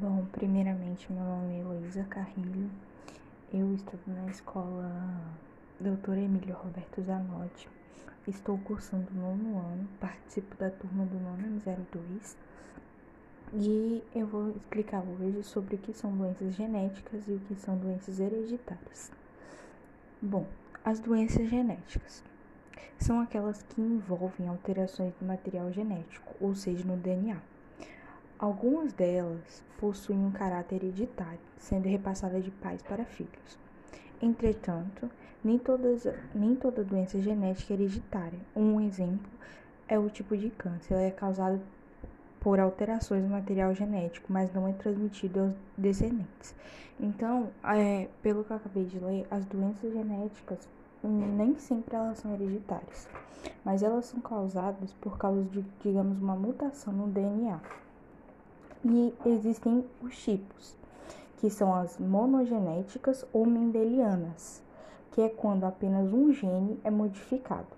Bom, primeiramente, meu nome é Heloísa Carrilho. Eu estudo na escola Doutora Emílio Roberto Zanotti. Estou cursando o nono ano, participo da turma do nono M02 e eu vou explicar hoje sobre o que são doenças genéticas e o que são doenças hereditárias. Bom, as doenças genéticas são aquelas que envolvem alterações no material genético, ou seja, no DNA. Algumas delas possuem um caráter hereditário, sendo repassadas de pais para filhos. Entretanto, nem, todas, nem toda doença genética é hereditária. Um exemplo é o tipo de câncer. Ela é causada por alterações no material genético, mas não é transmitido aos descendentes. Então, é, pelo que eu acabei de ler, as doenças genéticas hum, nem sempre elas são hereditárias, mas elas são causadas por causa de, digamos, uma mutação no DNA. E existem os tipos, que são as monogenéticas ou mendelianas, que é quando apenas um gene é modificado.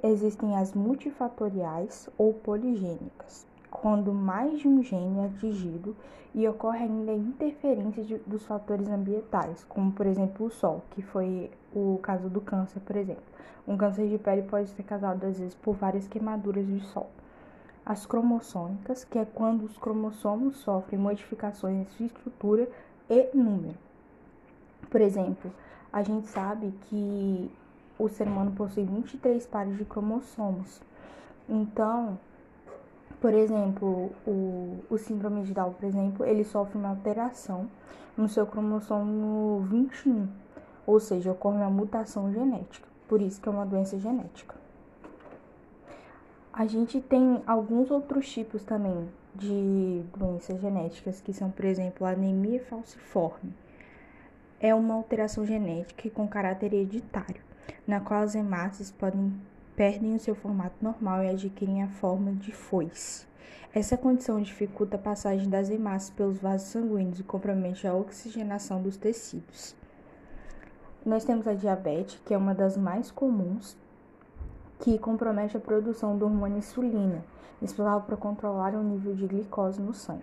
Existem as multifatoriais ou poligênicas, quando mais de um gene é atingido e ocorre ainda interferência de, dos fatores ambientais, como por exemplo o sol, que foi o caso do câncer, por exemplo. Um câncer de pele pode ser causado às vezes por várias queimaduras de sol as cromossômicas, que é quando os cromossomos sofrem modificações de estrutura e número. Por exemplo, a gente sabe que o ser humano possui 23 pares de cromossomos. Então, por exemplo, o, o síndrome de Down, por exemplo, ele sofre uma alteração no seu cromossomo 21, ou seja, ocorre uma mutação genética. Por isso que é uma doença genética. A gente tem alguns outros tipos também de doenças genéticas, que são, por exemplo, a anemia falciforme. É uma alteração genética com caráter hereditário, na qual as hemácias podem perdem o seu formato normal e adquirem a forma de foice. Essa condição dificulta a passagem das hemácias pelos vasos sanguíneos e compromete a oxigenação dos tecidos. Nós temos a diabetes, que é uma das mais comuns, que compromete a produção do hormônio insulina, responsável para controlar o nível de glicose no sangue.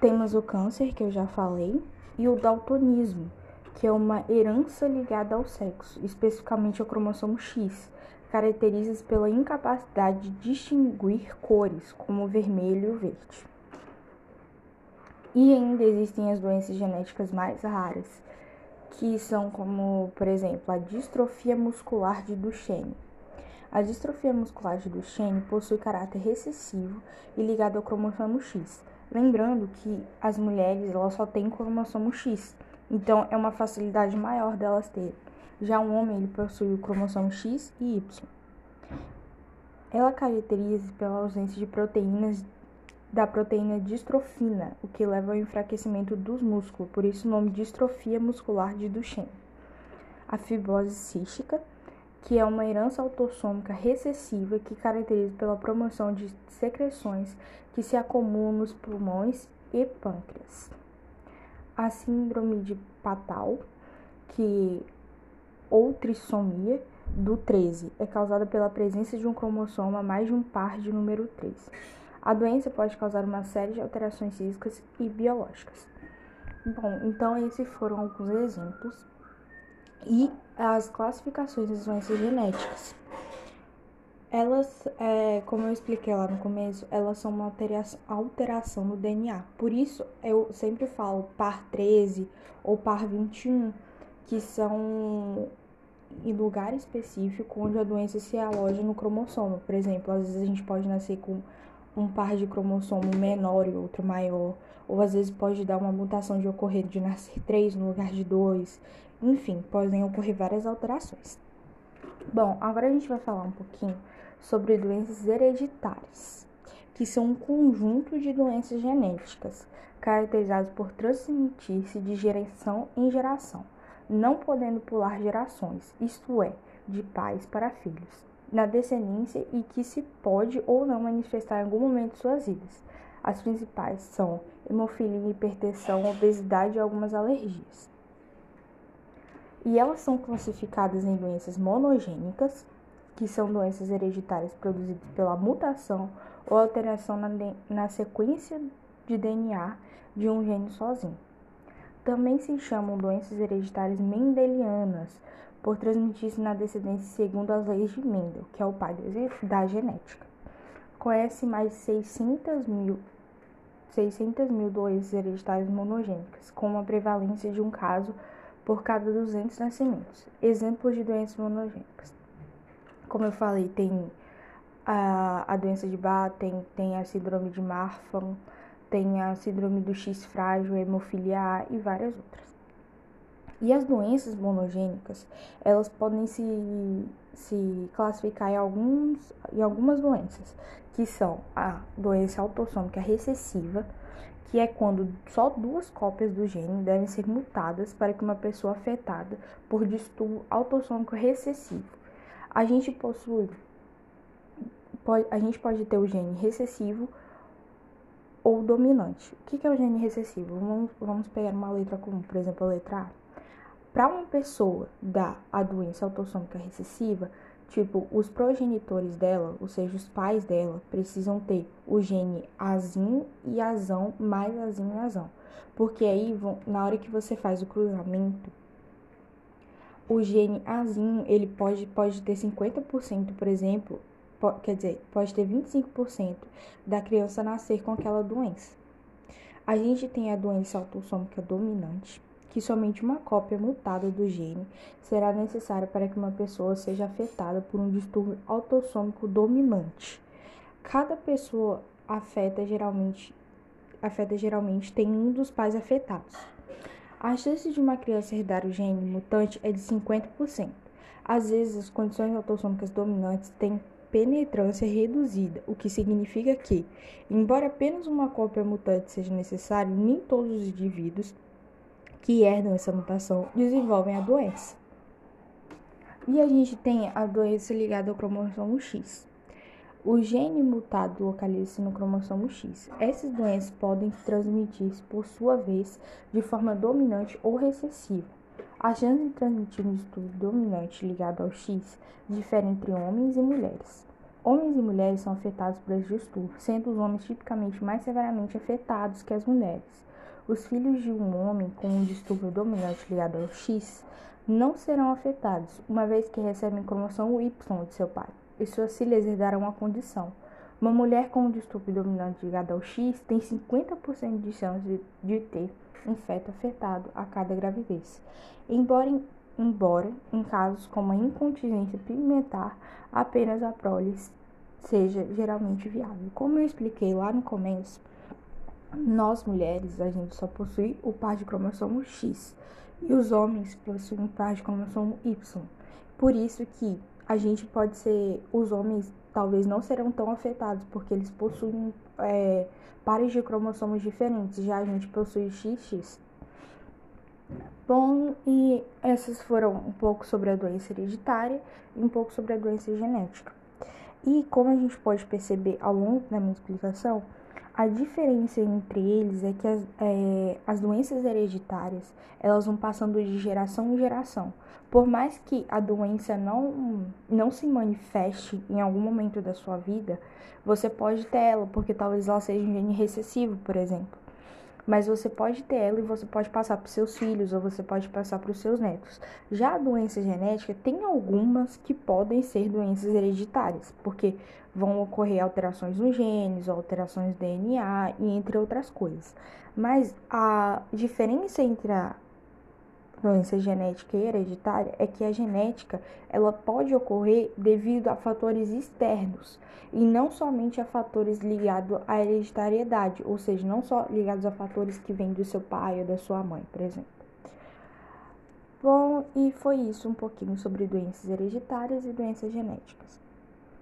Temos o câncer, que eu já falei, e o daltonismo, que é uma herança ligada ao sexo, especificamente ao cromossomo X, caracteriza-se pela incapacidade de distinguir cores, como o vermelho e o verde. E ainda existem as doenças genéticas mais raras, que são como, por exemplo, a distrofia muscular de Duchenne. A distrofia muscular de Duchenne possui caráter recessivo e ligado ao cromossomo X. Lembrando que as mulheres elas só têm cromossomo X, então é uma facilidade maior delas terem. Já um homem ele possui o cromossomo X e Y. Ela caracteriza-se pela ausência de proteínas da proteína distrofina, o que leva ao enfraquecimento dos músculos, por isso o nome distrofia muscular de Duchenne. A fibrose cística, que é uma herança autossômica recessiva que caracteriza pela promoção de secreções que se acumulam nos pulmões e pâncreas. A síndrome de Patal, que ou trissomia do 13, é causada pela presença de um cromossomo a mais de um par de número 3. A doença pode causar uma série de alterações físicas e biológicas. Bom, então esses foram alguns exemplos e as classificações das doenças genéticas. Elas, é, como eu expliquei lá no começo, elas são uma alteração no DNA. Por isso, eu sempre falo par 13 ou par 21, que são em lugar específico onde a doença se aloja no cromossomo. Por exemplo, às vezes a gente pode nascer com um par de cromossomo menor e outro maior, ou às vezes pode dar uma mutação de ocorrer de nascer três no lugar de dois, enfim, podem ocorrer várias alterações. Bom, agora a gente vai falar um pouquinho sobre doenças hereditárias, que são um conjunto de doenças genéticas caracterizadas por transmitir-se de geração em geração, não podendo pular gerações, isto é, de pais para filhos na descendência e que se pode ou não manifestar em algum momento de suas vidas. As principais são hemofilia, hipertensão, obesidade e algumas alergias. E elas são classificadas em doenças monogênicas, que são doenças hereditárias produzidas pela mutação ou alteração na, na sequência de DNA de um gene sozinho. Também se chamam doenças hereditárias mendelianas, por transmitir-se na descendência segundo as leis de Mendel, que é o pai da genética. Conhece mais de 600 mil, 600 mil doenças hereditárias monogênicas, com uma prevalência de um caso por cada 200 nascimentos. Exemplos de doenças monogênicas. Como eu falei, tem a, a doença de Barr, tem, tem a síndrome de Marfan, tem a síndrome do X frágil, hemofilia A e várias outras. E as doenças monogênicas, elas podem se, se classificar em, alguns, em algumas doenças, que são a doença autossômica recessiva, que é quando só duas cópias do gene devem ser mutadas para que uma pessoa afetada por distúrbio autossômico recessivo. A gente possui pode, a gente pode ter o gene recessivo ou dominante. O que é o gene recessivo? Vamos, vamos pegar uma letra comum, por exemplo, a letra A. Para uma pessoa dar a doença autossômica recessiva, tipo, os progenitores dela, ou seja, os pais dela, precisam ter o gene azim e azão mais azim e azão. Porque aí, na hora que você faz o cruzamento, o gene azim, ele pode, pode ter 50%, por exemplo, quer dizer, pode ter 25% da criança nascer com aquela doença. A gente tem a doença autossômica dominante, que somente uma cópia mutada do gene será necessária para que uma pessoa seja afetada por um distúrbio autossômico dominante. Cada pessoa afeta geralmente, afeta geralmente tem um dos pais afetados. A chance de uma criança herdar o gene mutante é de 50%. Às vezes, as condições autossômicas dominantes têm penetrância reduzida, o que significa que, embora apenas uma cópia mutante seja necessária, nem todos os indivíduos que herdam essa mutação desenvolvem a doença. E a gente tem a doença ligada ao cromossomo X. O gene mutado localiza-se no cromossomo X. Essas doenças podem transmitir-se, por sua vez, de forma dominante ou recessiva. A chance de transmitir um distúrbio dominante ligado ao X difere entre homens e mulheres. Homens e mulheres são afetados por esse distúrbio, sendo os homens tipicamente mais severamente afetados que as mulheres. Os filhos de um homem com um distúrbio dominante ligado ao X não serão afetados, uma vez que recebem cromossomo Y de seu pai, e suas filhas herdarão a condição. Uma mulher com um distúrbio dominante ligado ao X tem 50% de chance de ter um feto afetado a cada gravidez. Embora em, embora em casos como a incontinência pigmentar, apenas a prole seja geralmente viável. Como eu expliquei lá no começo, nós mulheres, a gente só possui o par de cromossomo X e os homens possuem o par de cromossomo Y. Por isso que a gente pode ser, os homens talvez não serão tão afetados, porque eles possuem é, pares de cromossomos diferentes, já a gente possui XX. Bom, e essas foram um pouco sobre a doença hereditária e um pouco sobre a doença genética. E como a gente pode perceber ao longo da minha explicação, a diferença entre eles é que as, é, as doenças hereditárias elas vão passando de geração em geração. Por mais que a doença não, não se manifeste em algum momento da sua vida, você pode ter ela, porque talvez ela seja um gene recessivo, por exemplo. Mas você pode ter ela e você pode passar para seus filhos ou você pode passar para os seus netos. Já a doença genética tem algumas que podem ser doenças hereditárias, porque vão ocorrer alterações nos genes, alterações no DNA e entre outras coisas. Mas a diferença entre a doença genética hereditária é que a genética ela pode ocorrer devido a fatores externos e não somente a fatores ligados à hereditariedade, ou seja, não só ligados a fatores que vêm do seu pai ou da sua mãe, por exemplo. Bom, e foi isso um pouquinho sobre doenças hereditárias e doenças genéticas.